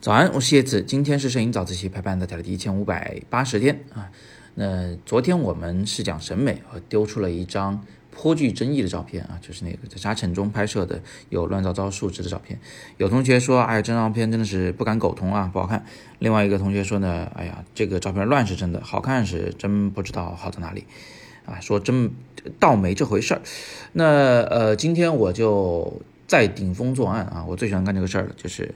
早安，我是叶子，今天是摄影早自习排版大家的第一千五百八十天啊。那昨天我们是讲审美，和丢出了一张颇具争议的照片啊，就是那个在沙尘中拍摄的有乱糟糟树枝的照片。有同学说，哎，这张照片真的是不敢苟同啊，不好看。另外一个同学说呢，哎呀，这个照片乱是真的，好看是真不知道好在哪里啊，说真倒没这回事儿。那呃，今天我就再顶风作案啊，我最喜欢干这个事儿了，就是。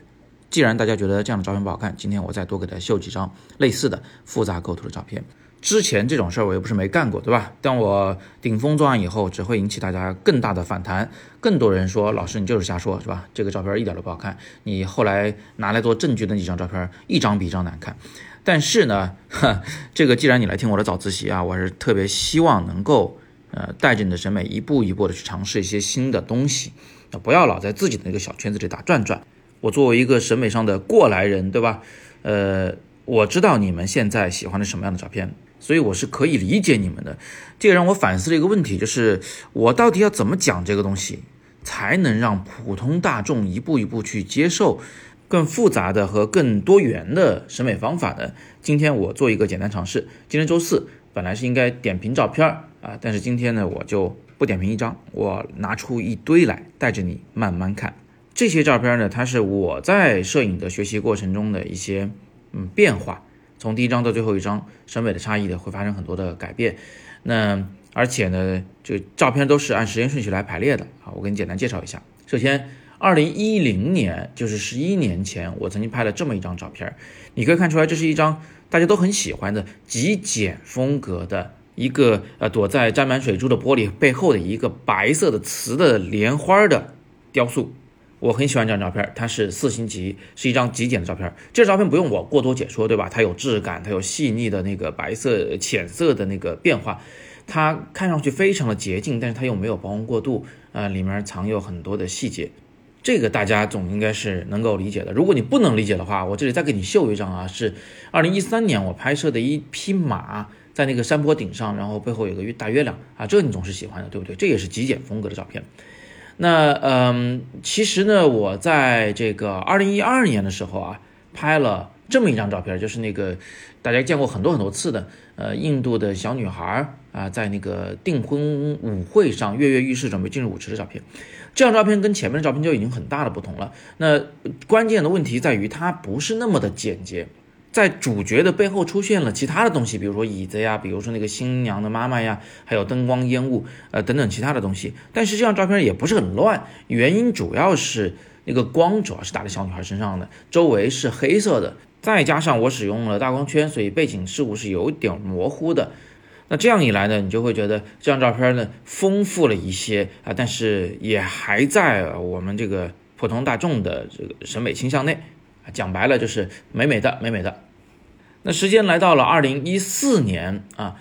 既然大家觉得这样的照片不好看，今天我再多给他秀几张类似的复杂构图的照片。之前这种事儿我又不是没干过，对吧？但我顶风作案以后，只会引起大家更大的反弹，更多人说老师你就是瞎说，是吧？这个照片一点都不好看。你后来拿来做证据的那几张照片，一张比一张难看。但是呢，这个既然你来听我的早自习啊，我是特别希望能够呃带着你的审美一步一步的去尝试一些新的东西，不要老在自己的那个小圈子里打转转。我作为一个审美上的过来人，对吧？呃，我知道你们现在喜欢的什么样的照片，所以我是可以理解你们的。这也让我反思了一个问题，就是我到底要怎么讲这个东西，才能让普通大众一步一步去接受更复杂的和更多元的审美方法呢？今天我做一个简单尝试。今天周四，本来是应该点评照片啊，但是今天呢，我就不点评一张，我拿出一堆来，带着你慢慢看。这些照片呢，它是我在摄影的学习过程中的一些嗯变化，从第一张到最后一张，审美的差异的会发生很多的改变。那而且呢，这照片都是按时间顺序来排列的啊。我给你简单介绍一下。首先，二零一零年，就是十一年前，我曾经拍了这么一张照片，你可以看出来，这是一张大家都很喜欢的极简风格的一个呃躲在沾满水珠的玻璃背后的一个白色的瓷的莲花的雕塑。我很喜欢这张照片，它是四星级，是一张极简的照片。这张照片不用我过多解说，对吧？它有质感，它有细腻的那个白色、浅色的那个变化，它看上去非常的洁净，但是它又没有曝光过度，呃，里面藏有很多的细节。这个大家总应该是能够理解的。如果你不能理解的话，我这里再给你秀一张啊，是二零一三年我拍摄的一匹马在那个山坡顶上，然后背后有个大月亮啊，这个你总是喜欢的，对不对？这也是极简风格的照片。那嗯，其实呢，我在这个二零一二年的时候啊，拍了这么一张照片，就是那个大家见过很多很多次的，呃，印度的小女孩啊，在那个订婚舞会上跃跃欲试，准备进入舞池的照片。这张照片跟前面的照片就已经很大的不同了。那关键的问题在于，它不是那么的简洁。在主角的背后出现了其他的东西，比如说椅子呀，比如说那个新娘的妈妈呀，还有灯光、烟雾，呃，等等其他的东西。但是这张照片也不是很乱，原因主要是那个光主要是打在小女孩身上的，周围是黑色的，再加上我使用了大光圈，所以背景事物是有点模糊的。那这样一来呢，你就会觉得这张照片呢丰富了一些啊，但是也还在我们这个普通大众的这个审美倾向内啊。讲白了就是美美的，美美的。那时间来到了二零一四年啊，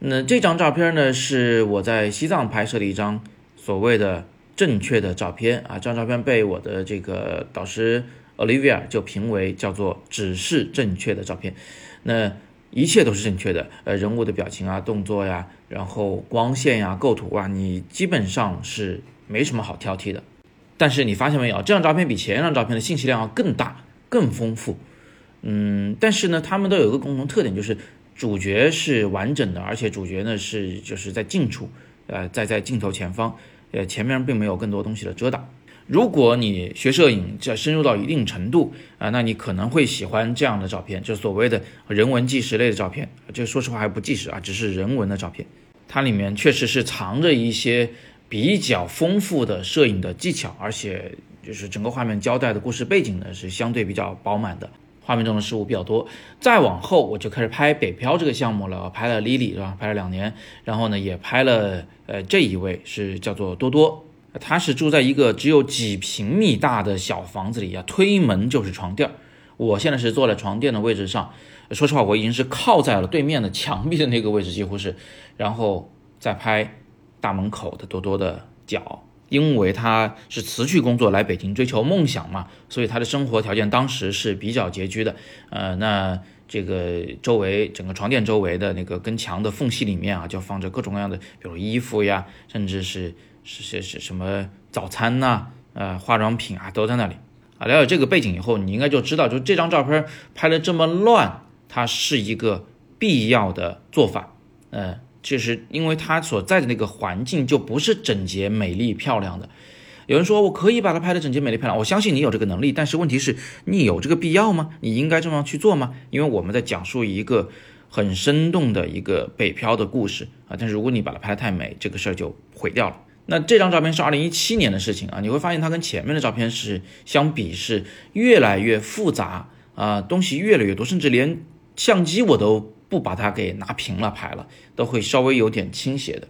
那这张照片呢是我在西藏拍摄的一张所谓的正确的照片啊。这张照片被我的这个导师 Olivia 就评为叫做只是正确的照片。那一切都是正确的，呃，人物的表情啊、动作呀，然后光线呀、构图啊，你基本上是没什么好挑剔的。但是你发现没有，这张照片比前一张照片的信息量要更大。更丰富，嗯，但是呢，他们都有一个共同特点，就是主角是完整的，而且主角呢是就是在近处，呃，在在镜头前方，呃，前面并没有更多东西的遮挡。如果你学摄影，这深入到一定程度啊，那你可能会喜欢这样的照片，就所谓的人文纪实类的照片。这说实话还不纪实啊，只是人文的照片，它里面确实是藏着一些比较丰富的摄影的技巧，而且。就是整个画面交代的故事背景呢是相对比较饱满的，画面中的事物比较多。再往后我就开始拍北漂这个项目了，拍了 Lily 是吧？拍了两年，然后呢也拍了呃这一位是叫做多多，他是住在一个只有几平米大的小房子里啊，推门就是床垫。我现在是坐在床垫的位置上，说实话我已经是靠在了对面的墙壁的那个位置，几乎是，然后再拍大门口的多多的脚。因为他是辞去工作来北京追求梦想嘛，所以他的生活条件当时是比较拮据的。呃，那这个周围整个床垫周围的那个跟墙的缝隙里面啊，就放着各种各样的，比如衣服呀，甚至是是是是什么早餐呐，呃，化妆品啊都在那里啊。了解这个背景以后，你应该就知道，就这张照片拍的这么乱，它是一个必要的做法。呃，就是因为它所在的那个环境就不是整洁、美丽、漂亮的。有人说我可以把它拍的整洁、美丽、漂亮，我相信你有这个能力，但是问题是，你有这个必要吗？你应该这么去做吗？因为我们在讲述一个很生动的一个北漂的故事啊，但是如果你把它拍的太美，这个事儿就毁掉了。那这张照片是二零一七年的事情啊，你会发现它跟前面的照片是相比是越来越复杂啊，东西越来越多，甚至连相机我都不把它给拿平了拍了，都会稍微有点倾斜的。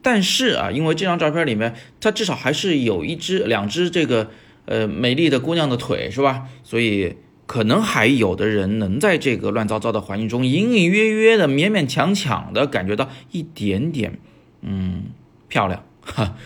但是啊，因为这张照片里面，它至少还是有一只、两只这个呃美丽的姑娘的腿，是吧？所以可能还有的人能在这个乱糟糟的环境中，隐隐约约的、勉勉强强的感觉到一点点嗯漂亮，哈，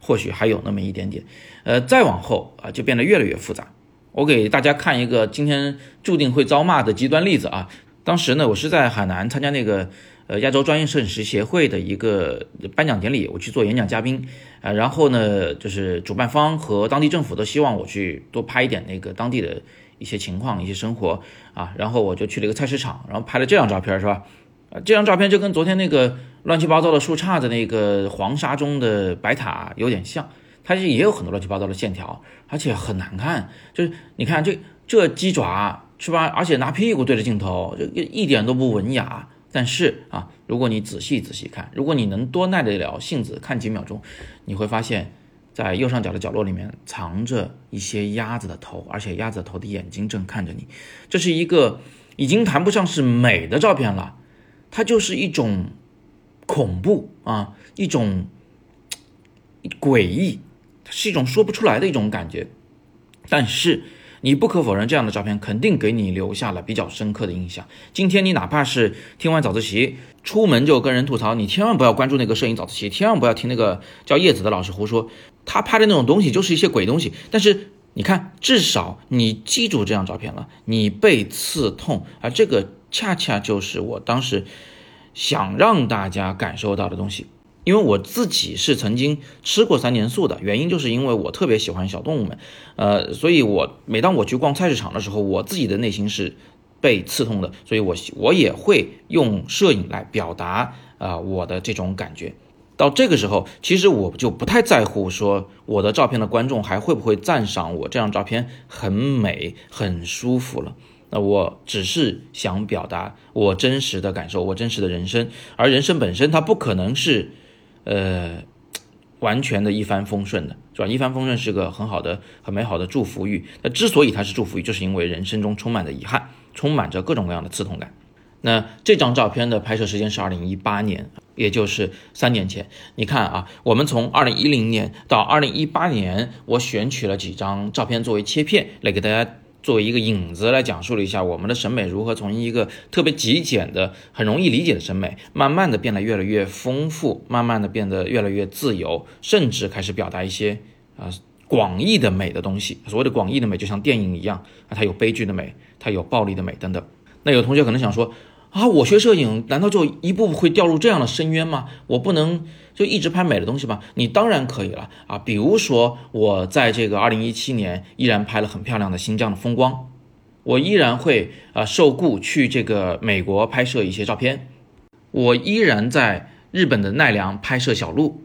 或许还有那么一点点。呃，再往后啊，就变得越来越复杂。我给大家看一个今天注定会遭骂的极端例子啊。当时呢，我是在海南参加那个。呃，亚洲专业摄影师协会的一个颁奖典礼，我去做演讲嘉宾，啊，然后呢，就是主办方和当地政府都希望我去多拍一点那个当地的一些情况、一些生活，啊，然后我就去了一个菜市场，然后拍了这张照片，是吧？啊，这张照片就跟昨天那个乱七八糟的树杈的那个黄沙中的白塔有点像，它也有很多乱七八糟的线条，而且很难看，就是你看这这鸡爪是吧？而且拿屁股对着镜头，这一点都不文雅。但是啊，如果你仔细仔细看，如果你能多耐得了性子看几秒钟，你会发现，在右上角的角落里面藏着一些鸭子的头，而且鸭子的头的眼睛正看着你。这是一个已经谈不上是美的照片了，它就是一种恐怖啊，一种诡异，是一种说不出来的一种感觉。但是。你不可否认，这样的照片肯定给你留下了比较深刻的印象。今天你哪怕是听完早自习，出门就跟人吐槽，你千万不要关注那个摄影早自习，千万不要听那个叫叶子的老师胡说，他拍的那种东西就是一些鬼东西。但是你看，至少你记住这张照片了，你被刺痛，而这个恰恰就是我当时想让大家感受到的东西。因为我自己是曾经吃过三年素的，原因就是因为我特别喜欢小动物们，呃，所以我每当我去逛菜市场的时候，我自己的内心是被刺痛的，所以我我也会用摄影来表达啊我的这种感觉。到这个时候，其实我就不太在乎说我的照片的观众还会不会赞赏我这张照片很美很舒服了。那我只是想表达我真实的感受，我真实的人生，而人生本身它不可能是。呃，完全的一帆风顺的是吧？一帆风顺是个很好的、很美好的祝福语。那之所以它是祝福语，就是因为人生中充满着遗憾，充满着各种各样的刺痛感。那这张照片的拍摄时间是二零一八年，也就是三年前。你看啊，我们从二零一零年到二零一八年，我选取了几张照片作为切片来给大家。作为一个影子来讲述了一下我们的审美如何从一个特别极简的、很容易理解的审美，慢慢的变得越来越丰富，慢慢的变得越来越自由，甚至开始表达一些啊广义的美的东西。所谓的广义的美，就像电影一样，它有悲剧的美，它有暴力的美等等。那有同学可能想说。啊，我学摄影，难道就一步步会掉入这样的深渊吗？我不能就一直拍美的东西吗？你当然可以了啊！比如说，我在这个二零一七年依然拍了很漂亮的新疆的风光，我依然会啊受雇去这个美国拍摄一些照片，我依然在日本的奈良拍摄小鹿。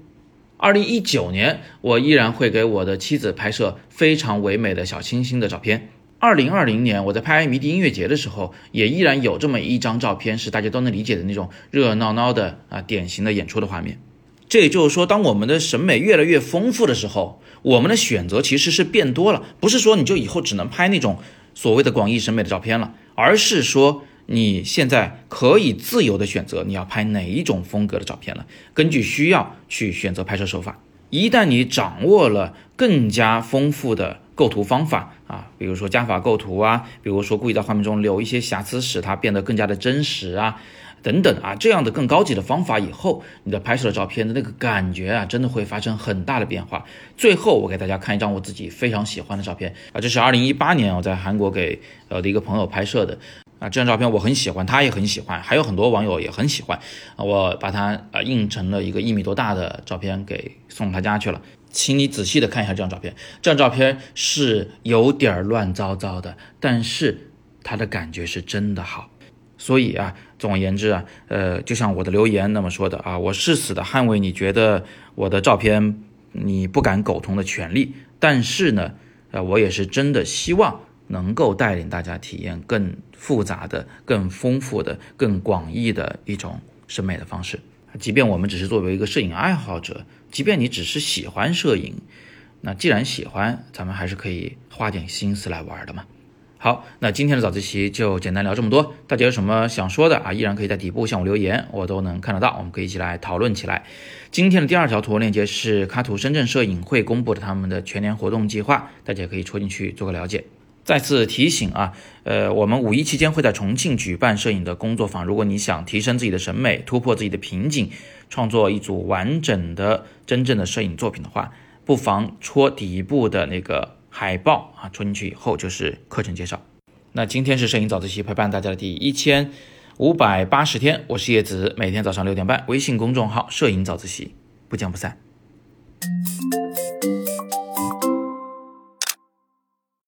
二零一九年，我依然会给我的妻子拍摄非常唯美的小清新的照片。二零二零年，我在拍迷笛音乐节的时候，也依然有这么一张照片，是大家都能理解的那种热热闹闹的啊，典型的演出的画面。这也就是说，当我们的审美越来越丰富的时候，我们的选择其实是变多了。不是说你就以后只能拍那种所谓的广义审美的照片了，而是说你现在可以自由的选择你要拍哪一种风格的照片了，根据需要去选择拍摄手法。一旦你掌握了更加丰富的。构图方法啊，比如说加法构图啊，比如说故意在画面中留一些瑕疵，使它变得更加的真实啊，等等啊，这样的更高级的方法以后，你的拍摄的照片的那个感觉啊，真的会发生很大的变化。最后，我给大家看一张我自己非常喜欢的照片啊，这是二零一八年我在韩国给呃的一个朋友拍摄的啊，这张照片我很喜欢，他也很喜欢，还有很多网友也很喜欢，我把它呃印成了一个一米多大的照片给送他家去了。请你仔细的看一下这张照片，这张照片是有点乱糟糟的，但是它的感觉是真的好。所以啊，总而言之啊，呃，就像我的留言那么说的啊，我誓死的捍卫你觉得我的照片你不敢苟同的权利，但是呢，呃，我也是真的希望能够带领大家体验更复杂的、更丰富的、更广义的一种审美的方式。即便我们只是作为一个摄影爱好者，即便你只是喜欢摄影，那既然喜欢，咱们还是可以花点心思来玩的嘛。好，那今天的早自习就简单聊这么多。大家有什么想说的啊？依然可以在底部向我留言，我都能看得到，我们可以一起来讨论起来。今天的第二条图文链接是卡图深圳摄影会公布的他们的全年活动计划，大家可以戳进去做个了解。再次提醒啊，呃，我们五一期间会在重庆举办摄影的工作坊。如果你想提升自己的审美，突破自己的瓶颈，创作一组完整的、真正的摄影作品的话，不妨戳底部的那个海报啊，戳进去以后就是课程介绍。那今天是摄影早自习陪伴大家的第一千五百八十天，我是叶子，每天早上六点半，微信公众号“摄影早自习”，不见不散。